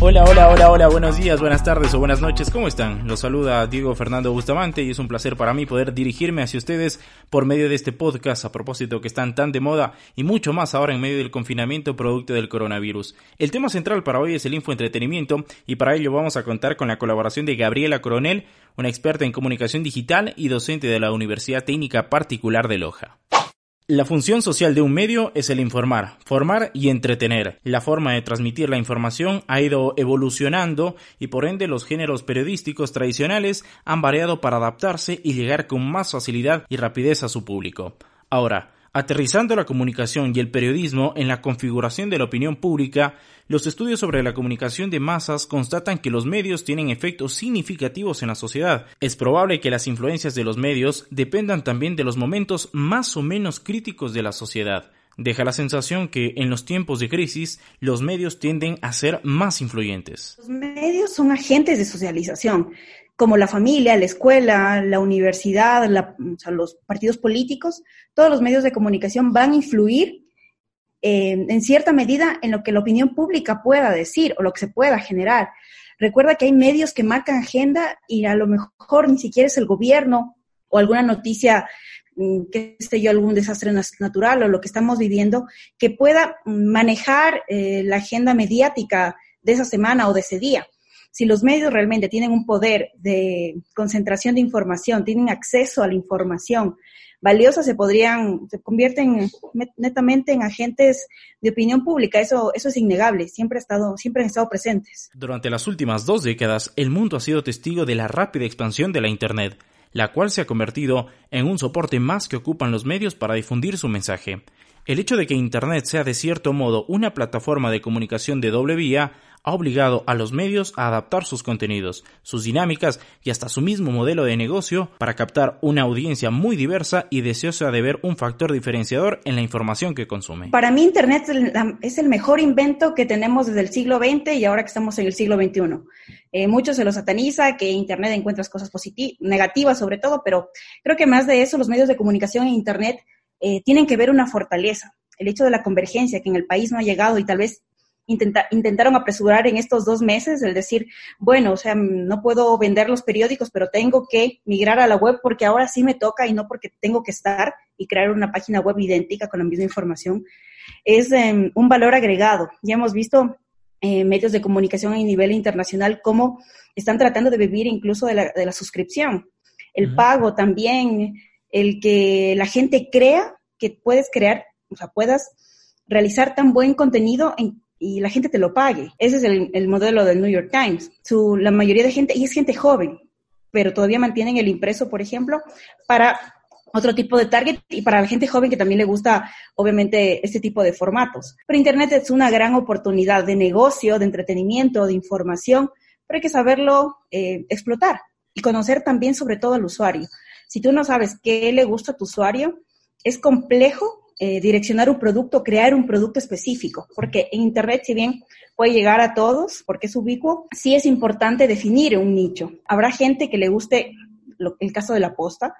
Hola, hola, hola, hola, buenos días, buenas tardes o buenas noches, ¿cómo están? Los saluda Diego Fernando Bustamante y es un placer para mí poder dirigirme hacia ustedes por medio de este podcast a propósito que están tan de moda y mucho más ahora en medio del confinamiento producto del coronavirus. El tema central para hoy es el infoentretenimiento y para ello vamos a contar con la colaboración de Gabriela Coronel, una experta en comunicación digital y docente de la Universidad Técnica Particular de Loja. La función social de un medio es el informar, formar y entretener. La forma de transmitir la información ha ido evolucionando y por ende los géneros periodísticos tradicionales han variado para adaptarse y llegar con más facilidad y rapidez a su público. Ahora, Aterrizando la comunicación y el periodismo en la configuración de la opinión pública, los estudios sobre la comunicación de masas constatan que los medios tienen efectos significativos en la sociedad. Es probable que las influencias de los medios dependan también de los momentos más o menos críticos de la sociedad. Deja la sensación que en los tiempos de crisis los medios tienden a ser más influyentes. Los medios son agentes de socialización como la familia, la escuela, la universidad, los partidos políticos, todos los medios de comunicación van a influir eh, en cierta medida en lo que la opinión pública pueda decir o lo que se pueda generar. Recuerda que hay medios que marcan agenda y a lo mejor ni siquiera es el gobierno o alguna noticia, mm, que esté yo, algún desastre natural o lo que estamos viviendo, que pueda manejar eh, la agenda mediática de esa semana o de ese día si los medios realmente tienen un poder de concentración de información, tienen acceso a la información valiosa, se podrían, se convierten netamente en agentes de opinión pública. Eso, eso es innegable. Siempre, ha estado, siempre han estado presentes. Durante las últimas dos décadas, el mundo ha sido testigo de la rápida expansión de la Internet, la cual se ha convertido en un soporte más que ocupan los medios para difundir su mensaje. El hecho de que Internet sea de cierto modo una plataforma de comunicación de doble vía ha obligado a los medios a adaptar sus contenidos, sus dinámicas y hasta su mismo modelo de negocio para captar una audiencia muy diversa y deseosa de ver un factor diferenciador en la información que consume. Para mí Internet es el mejor invento que tenemos desde el siglo XX y ahora que estamos en el siglo XXI. Eh, muchos se lo sataniza, que Internet encuentras cosas negativas sobre todo, pero creo que más de eso los medios de comunicación en Internet eh, tienen que ver una fortaleza. El hecho de la convergencia que en el país no ha llegado y tal vez intentaron apresurar en estos dos meses, el decir, bueno, o sea, no puedo vender los periódicos, pero tengo que migrar a la web porque ahora sí me toca y no porque tengo que estar y crear una página web idéntica con la misma información, es em, un valor agregado. Ya hemos visto eh, medios de comunicación a nivel internacional cómo están tratando de vivir incluso de la, de la suscripción. El pago también, el que la gente crea que puedes crear, o sea, puedas realizar tan buen contenido en y la gente te lo pague. Ese es el, modelo del New York Times. La mayoría de gente, y es gente joven, pero todavía mantienen el impreso, por ejemplo, para otro tipo de target y para la gente joven que también le gusta, obviamente, este tipo de formatos. Pero Internet es una gran oportunidad de negocio, de entretenimiento, de información, pero hay que saberlo eh, explotar y conocer también sobre todo al usuario. Si tú no sabes qué le gusta a tu usuario, es complejo eh, direccionar un producto, crear un producto específico, porque en Internet, si bien puede llegar a todos, porque es ubicuo, sí es importante definir un nicho. Habrá gente que le guste el caso de la posta,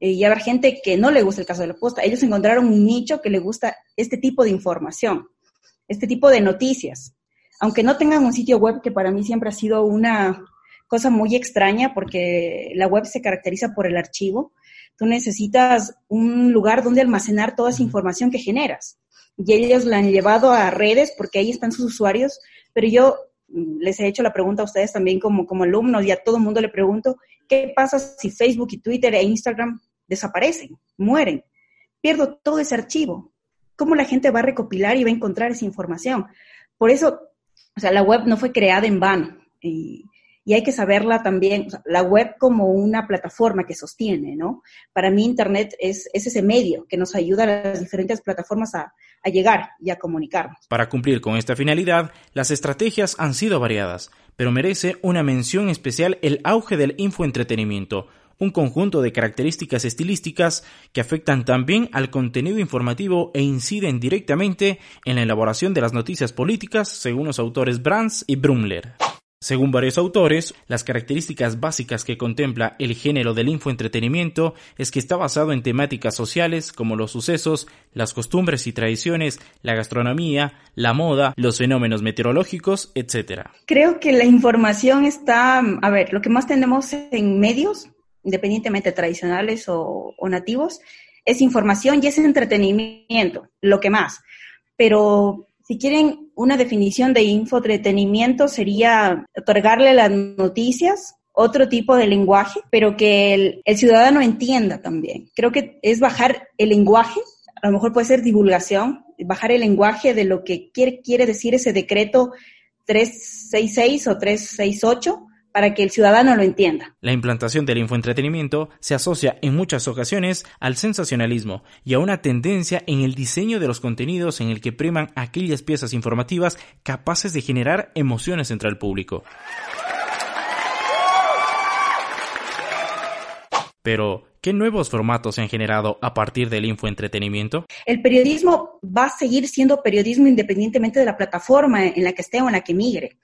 eh, y habrá gente que no le gusta el caso de la posta. Ellos encontraron un nicho que le gusta este tipo de información, este tipo de noticias. Aunque no tengan un sitio web, que para mí siempre ha sido una cosa muy extraña, porque la web se caracteriza por el archivo, tú necesitas un lugar donde almacenar toda esa información que generas. Y ellos la han llevado a redes porque ahí están sus usuarios, pero yo mm, les he hecho la pregunta a ustedes también como, como alumnos y a todo el mundo le pregunto, ¿qué pasa si Facebook y Twitter e Instagram desaparecen, mueren? Pierdo todo ese archivo. ¿Cómo la gente va a recopilar y va a encontrar esa información? Por eso, o sea, la web no fue creada en vano. Y, y hay que saberla también, la web como una plataforma que sostiene, ¿no? Para mí Internet es, ese medio que nos ayuda a las diferentes plataformas a, a llegar y a comunicarnos. Para cumplir con esta finalidad, las estrategias han sido variadas, pero merece una mención especial el auge del infoentretenimiento, un conjunto de características estilísticas que afectan también al contenido informativo e inciden directamente en la elaboración de las noticias políticas, según los autores Brands y Brumler. Según varios autores, las características básicas que contempla el género del infoentretenimiento es que está basado en temáticas sociales como los sucesos, las costumbres y tradiciones, la gastronomía, la moda, los fenómenos meteorológicos, etc. Creo que la información está, a ver, lo que más tenemos en medios, independientemente tradicionales o, o nativos, es información y es entretenimiento, lo que más. Pero si quieren una definición de infoentretenimiento sería otorgarle las noticias otro tipo de lenguaje, pero que el, ciudadano entienda también. Creo que es bajar el lenguaje, a lo mejor puede ser divulgación, bajar el lenguaje de lo que quiere, quiere decir ese decreto 366 o 368 para que el ciudadano lo entienda. La implantación del infoentretenimiento se asocia en muchas ocasiones al sensacionalismo y a una tendencia en el diseño de los contenidos en el que priman aquellas piezas informativas capaces de generar emociones entre el público. Pero, ¿qué nuevos formatos se han generado a partir del infoentretenimiento? El periodismo va a seguir siendo periodismo independientemente de la plataforma en la que esté o en la que migre.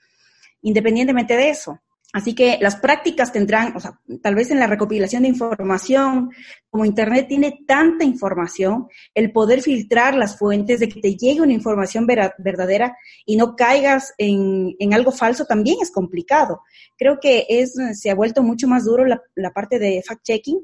Independientemente de eso. Así que las prácticas tendrán, o sea, tal vez en la recopilación de información, como Internet tiene tanta información, el poder filtrar las fuentes, de que te llegue una información verdadera y no caigas en, algo falso también es complicado. Creo que es, se ha vuelto mucho más duro la, la parte de fact-checking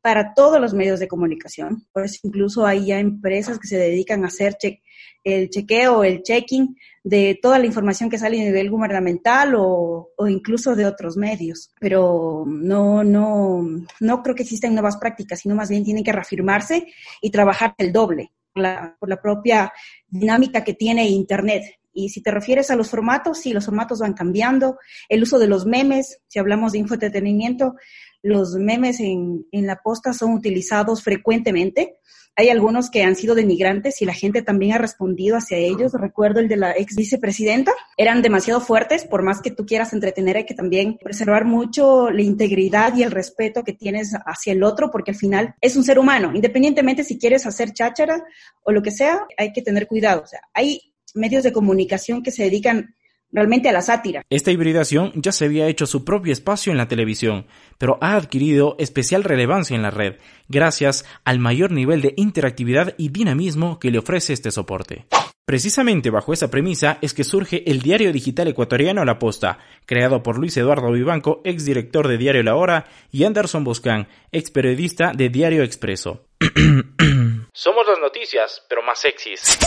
para todos los medios de comunicación. Por eso incluso hay ya empresas que se dedican a hacer check, el chequeo, el checking de toda la información que sale a nivel gubernamental o, o, incluso de otros medios. Pero no, no, no creo que existan nuevas prácticas, sino más bien tienen que reafirmarse y trabajar el doble por la, por la propia dinámica que tiene Internet. Y si te refieres a los formatos, sí, los formatos van cambiando. El uso de los memes, si hablamos de infoentretenimiento, los memes en, en la posta son utilizados frecuentemente hay algunos que han sido denigrantes y la gente también ha respondido hacia ellos. Recuerdo el de la ex vicepresidenta. Eran demasiado fuertes, por más que tú quieras entretener, hay que también preservar mucho la integridad y el respeto que tienes hacia el otro, porque al final es un ser humano. Independientemente si quieres hacer cháchara o lo que sea, hay que tener cuidado. O sea, hay medios de comunicación que se dedican realmente a la sátira. Esta hibridación ya se había hecho su propio espacio en la televisión, pero ha adquirido especial relevancia en la red, gracias al mayor nivel de interactividad y dinamismo que le ofrece este soporte. Precisamente bajo esa premisa es que surge el diario digital ecuatoriano La Posta, creado por Luis Eduardo Vivanco, exdirector de Diario La Hora, y Anderson Boscán, ex periodista de Diario Expreso. Somos las noticias, pero más sexys.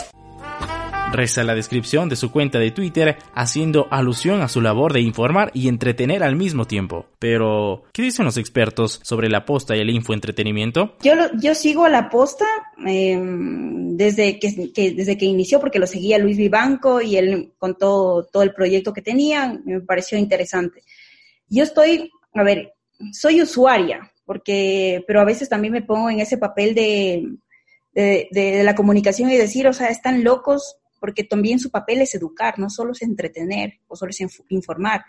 Reza la descripción de su cuenta de Twitter haciendo alusión a su labor de informar y entretener al mismo tiempo. Pero, ¿qué dicen los expertos sobre la posta y el infoentretenimiento? Yo, yo sigo la posta em, desde, que, desde que inició porque lo seguía Luis Vivanco y él contó todo el proyecto que tenía, me pareció interesante. Yo estoy, a ver, soy usuaria, porque, pero a veces también me pongo en ese papel de, de, de, la comunicación y decir, o sea, están locos porque también su papel es educar, no solo es entretener o solo es informar,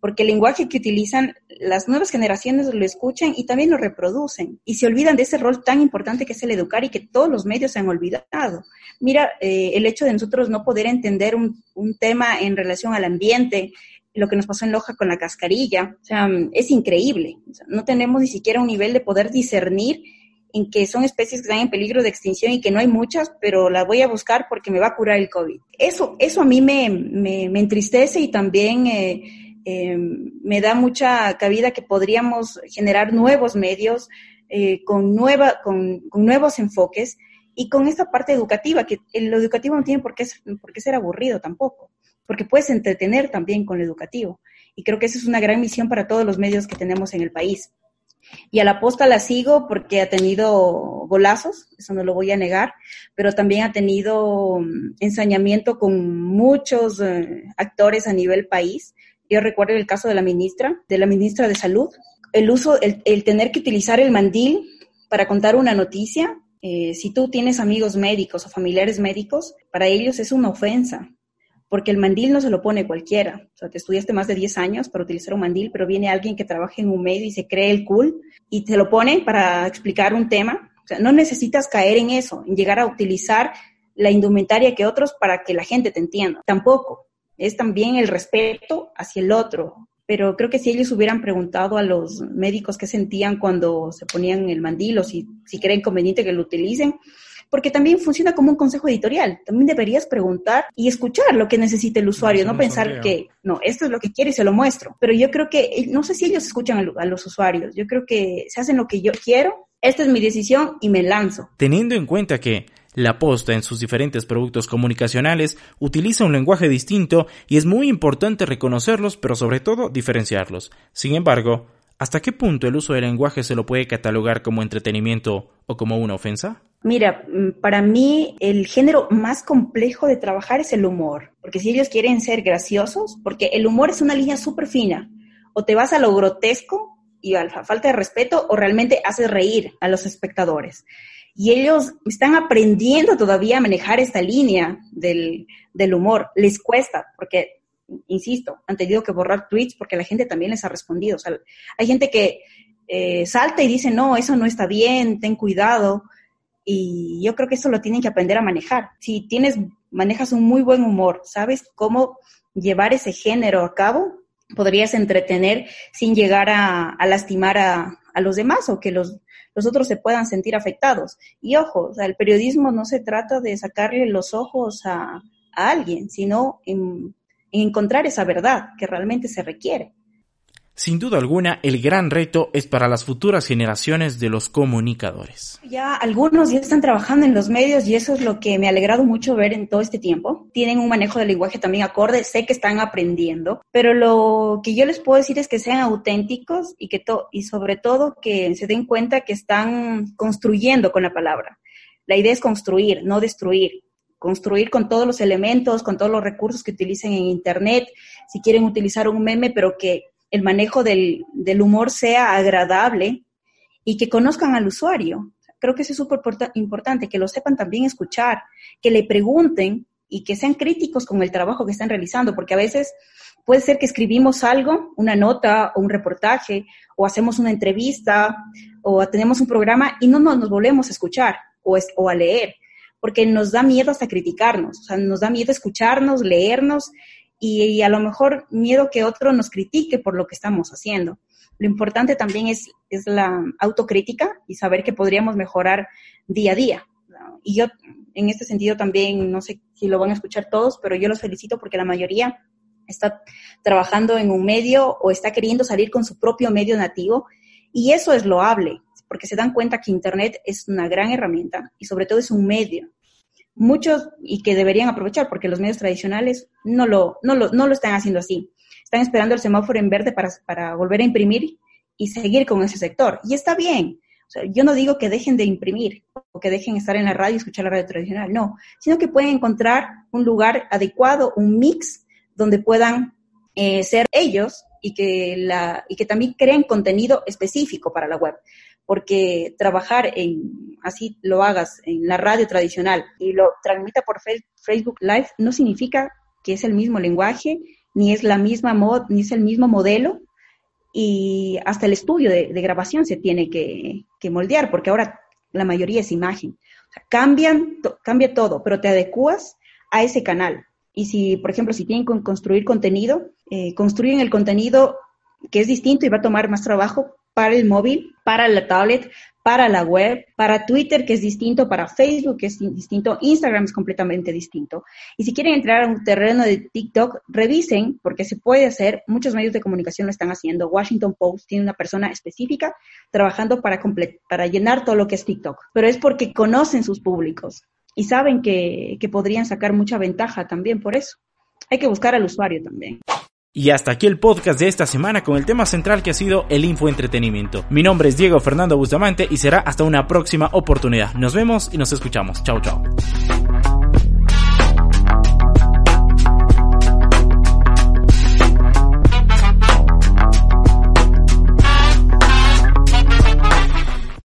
porque el lenguaje que utilizan las nuevas generaciones lo escuchan y también lo reproducen y se olvidan de ese rol tan importante que es el educar y que todos los medios se han olvidado. Mira, eh, el hecho de nosotros no poder entender un, tema en relación al ambiente, lo que nos pasó en Loja con la cascarilla, o sea, es increíble. no tenemos ni siquiera un nivel de poder discernir en que son especies que están en peligro de extinción y que no hay muchas, pero las voy a buscar porque me va a curar el COVID. Eso, eso a mí me, me, me entristece y también eh, eh, me da mucha cabida que podríamos generar nuevos medios eh, con, nueva, con, con, nuevos enfoques y con esta parte educativa, que lo educativo no tiene por qué, por qué ser aburrido tampoco, porque puedes entretener también con lo educativo. Y creo que esa es una gran misión para todos los medios que tenemos en el país. Y a la posta la sigo porque ha tenido golazos, eso no lo voy a negar, pero también ha tenido mm, ensañamiento con muchos eh, actores a nivel país. Yo recuerdo el caso de la ministra, de la ministra de Salud, el uso, el, tener que utilizar el mandil para contar una noticia. Eh, si tú tienes amigos médicos o familiares médicos, para ellos es una ofensa porque el mandil no se lo pone cualquiera. O sea, te estudiaste más de 10 años para utilizar un mandil, pero viene alguien que trabaja en un medio y se cree el cool y te lo pone para explicar un tema. O sea, no necesitas caer en eso, en llegar a utilizar la indumentaria que otros para que la gente te entienda. Tampoco. es también el respeto hacia el otro. Pero creo que si ellos hubieran preguntado a los médicos qué sentían cuando se ponían el mandil o si, si creen conveniente que lo utilicen, porque también funciona como un consejo editorial. También deberías preguntar y escuchar lo que necesita el usuario, no, pensar que, no, esto es lo que quiero y se lo muestro. Pero yo creo que, eh, no sé si ellos escuchan a los usuarios, yo creo que se hacen lo que yo quiero, esta es mi decisión y me lanzo. Teniendo en cuenta que la posta en sus diferentes productos comunicacionales utiliza un lenguaje distinto y es muy importante reconocerlos, pero sobre todo diferenciarlos. Sin embargo, ¿hasta qué punto el uso del lenguaje se lo puede catalogar como entretenimiento o como una ofensa? Mira, mm, para mí el género más complejo de trabajar es el humor, porque si ellos quieren ser graciosos, porque el humor es una línea súper fina, o te vas a lo grotesco y a la falta de respeto, o realmente haces reír a los espectadores y ellos están aprendiendo todavía a manejar esta línea del, humor. Les cuesta, porque, insisto, han tenido que borrar tweets porque la gente también les ha respondido. O sea, hay gente que eh, salta y dice, no, eso no está bien, ten cuidado. Y yo creo que eso lo tienen que aprender a manejar. Si tienes, manejas un muy buen humor, sabes cómo llevar ese género a cabo, podrías entretener sin llegar a, lastimar a, a, los demás o que los, otros se puedan sentir afectados. Y ojo, el periodismo no se trata de sacarle los ojos a, alguien, sino en encontrar esa verdad que realmente se requiere. Sin duda alguna, el gran reto es para las futuras generaciones de los comunicadores. Ya algunos ya están trabajando en los medios y eso es lo que me ha alegrado mucho ver en todo este tiempo. Tienen un manejo del lenguaje también acorde, sé que están aprendiendo, pero lo que yo les puedo decir es que sean auténticos y que y sobre todo que se den cuenta que están construyendo con la palabra. La idea es construir, no destruir construir con todos los elementos, con todos los recursos que utilicen en Internet, si quieren utilizar un meme, pero que el manejo del, humor sea agradable y que conozcan al usuario. Creo que eso es súper importante, que lo sepan también escuchar, que le pregunten y que sean críticos con el trabajo que están realizando, porque a veces puede ser que escribimos algo, una nota o un reportaje, o hacemos una entrevista, o tenemos un programa y no nos, volvemos a escuchar o, o a leer, porque nos da miedo hasta criticarnos, o sea, nos da miedo escucharnos, leernos y, a lo mejor miedo que otro nos critique por lo que estamos haciendo. Lo importante también es, es la autocrítica y saber que podríamos mejorar día a día. Y yo, en este sentido, también, no sé si lo van a escuchar todos, pero yo los felicito porque la mayoría está trabajando en un medio o está queriendo salir con su propio medio nativo. Y eso es loable, porque se dan cuenta que Internet es una gran herramienta y sobre todo es un medio muchos y que deberían aprovechar porque los medios tradicionales no lo, no lo, no lo están haciendo así. Están esperando el semáforo en verde para, para volver a imprimir y seguir con ese sector. Y está bien. Yo no digo que dejen de imprimir o que dejen estar en la radio y escuchar la radio tradicional, no, sino que pueden encontrar un lugar adecuado, un mix donde puedan eh, ser ellos y que, la, y que también creen contenido específico para la web porque trabajar en, así lo hagas en la radio tradicional y lo transmita por Facebook Live no significa que es el mismo lenguaje, ni es la misma mod, ni es el mismo modelo, y hasta el estudio de, grabación se tiene que, moldear, porque ahora la mayoría es imagen. cambian, cambia todo, pero te adecuas a ese canal. Y si, por ejemplo, si tienen que construir contenido, eh, construyen el contenido que es distinto y va a tomar más trabajo, para el móvil, para la tablet, para la web, para Twitter, que es distinto, para Facebook, que es distinto, Instagram es completamente distinto. Y si quieren entrar a un terreno de TikTok, revisen, porque se puede hacer, muchos medios de comunicación lo están haciendo. Washington Post tiene una persona específica trabajando para, para llenar todo lo que es TikTok, pero es porque conocen sus públicos y saben que, que podrían sacar mucha ventaja también por eso. Hay que buscar al usuario también. Y hasta aquí el podcast de esta semana con el tema central que ha sido el infoentretenimiento. Mi nombre es Diego Fernando Bustamante y será hasta una próxima oportunidad. Nos vemos y nos escuchamos. Chao, chao.